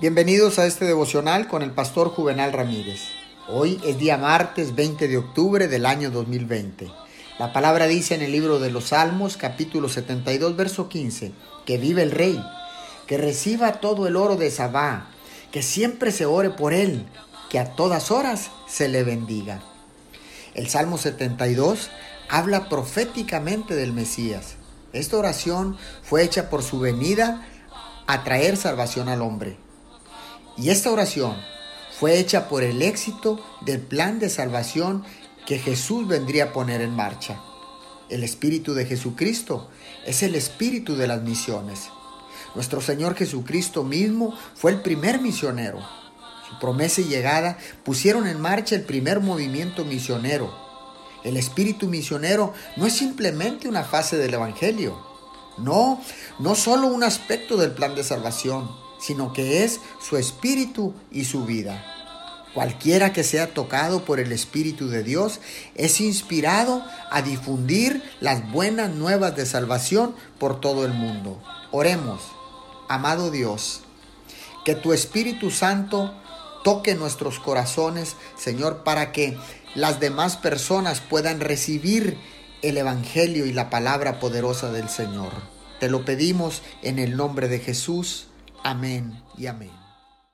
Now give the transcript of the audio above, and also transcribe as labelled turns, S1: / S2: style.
S1: Bienvenidos a este devocional con el pastor Juvenal Ramírez. Hoy es día martes 20 de octubre del año 2020. La palabra dice en el libro de los Salmos capítulo 72 verso 15, que vive el rey, que reciba todo el oro de Sabá, que siempre se ore por él, que a todas horas se le bendiga. El Salmo 72 habla proféticamente del Mesías. Esta oración fue hecha por su venida a traer salvación al hombre. Y esta oración fue hecha por el éxito del plan de salvación que Jesús vendría a poner en marcha. El Espíritu de Jesucristo es el Espíritu de las misiones. Nuestro Señor Jesucristo mismo fue el primer misionero. Su promesa y llegada pusieron en marcha el primer movimiento misionero. El espíritu misionero no es simplemente una fase del Evangelio. No, no solo un aspecto del plan de salvación sino que es su espíritu y su vida. Cualquiera que sea tocado por el Espíritu de Dios es inspirado a difundir las buenas nuevas de salvación por todo el mundo. Oremos, amado Dios, que tu Espíritu Santo toque nuestros corazones, Señor, para que las demás personas puedan recibir el Evangelio y la palabra poderosa del Señor. Te lo pedimos en el nombre de Jesús. Amén y amén.